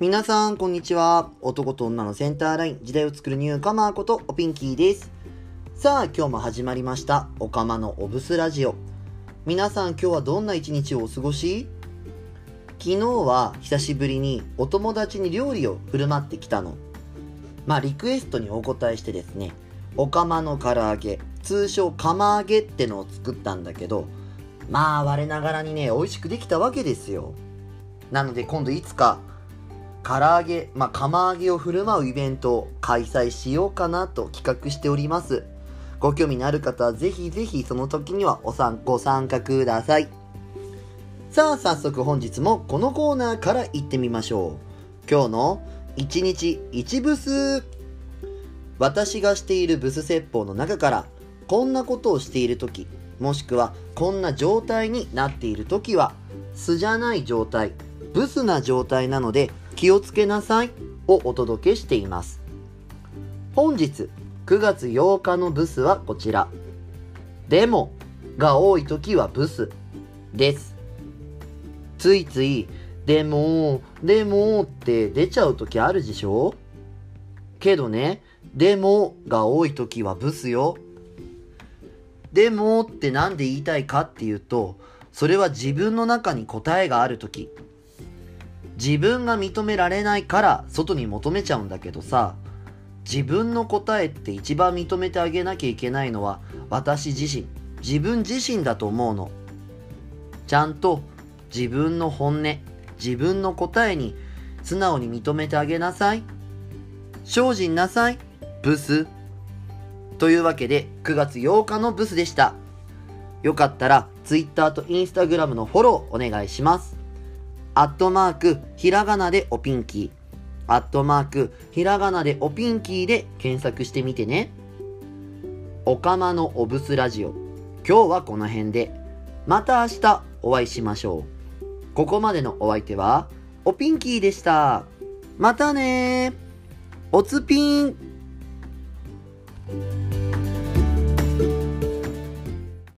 皆さん、こんにちは。男と女のセンターライン、時代を作るニューカマーこと、おピンキーです。さあ、今日も始まりました、おかまのおブスラジオ。皆さん、今日はどんな一日をお過ごし？昨日は久しぶりにお友達に料理を振る舞ってきたの。まあ、リクエストにお答えしてですね、おかまの唐揚げ、通称釜揚げってのを作ったんだけど、まあ、我ながらにね、美味しくできたわけですよ。なので今度いつか、唐揚げ、まあ、釜揚げを振る舞うイベントを開催しようかなと企画しております。ご興味のある方はぜひぜひその時にはお参ご参加ください。さあ、早速本日もこのコーナーから行ってみましょう。今日の1日1ブス。私がしているブス説法の中から、こんなことをしている時、もしくはこんな状態になっている時は、素じゃない状態、ブスな状態なので気をつけなさいをお届けしています。本日9月8日のブスはこちら。でもが多い時はブスです。ついつい、でも、でもって出ちゃう時あるでしょ？けどね、でもが多い時はブスよ。でもってなんで言いたいかっていうと、それは自分の中に答えがある時。自分が認められないから外に求めちゃうんだけどさ、自分の答えって一番認めてあげなきゃいけないのは私自身、自分自身だと思うの。ちゃんと自分の本音、自分の答えに素直に認めてあげなさい。精進なさい、ブス。というわけで9月8日のブスでした。よかったら Twitter と Instagram のフォローお願いします。アットマーク、ひらがなでおピンキー。アットマーク、ひらがなでおピンキーで検索してみてね。おかまのおブスラジオ。今日はこの辺で。また明日お会いしましょう。ここまでのお相手は、おピンキーでした。またねおつぴん